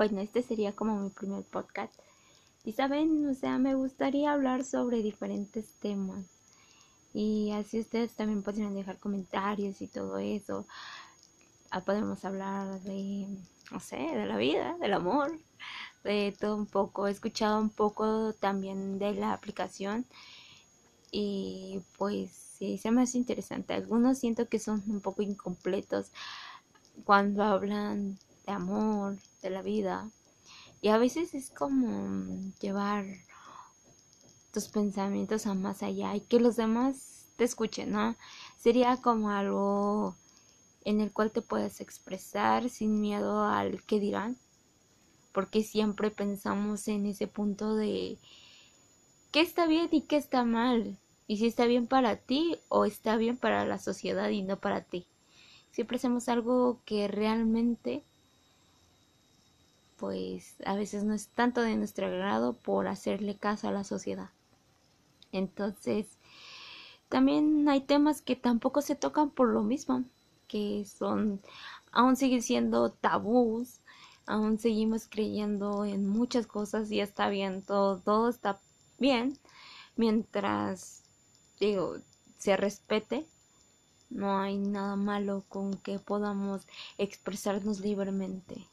bueno, este sería como mi primer podcast. Y saben, o sea, me gustaría hablar sobre diferentes temas. Y así ustedes también podrían dejar comentarios y todo eso. Ah, podemos hablar de, no sé, de la vida, del amor, de todo un poco. He escuchado un poco también de la aplicación. Y pues sí, se me hace interesante. Algunos siento que son un poco incompletos cuando hablan de amor, de la vida. Y a veces es como llevar tus pensamientos a más allá y que los demás te escuchen, ¿no? Sería como algo en el cual te puedas expresar sin miedo al que dirán, porque siempre pensamos en ese punto de qué está bien y qué está mal, y si está bien para ti o está bien para la sociedad y no para ti. Siempre hacemos algo que realmente pues a veces no es tanto de nuestro agrado por hacerle caso a la sociedad. Entonces, también hay temas que tampoco se tocan por lo mismo, que son, aún siguen siendo tabús, aún seguimos creyendo en muchas cosas y está bien, todo, todo está bien, mientras, digo, se respete, no hay nada malo con que podamos expresarnos libremente.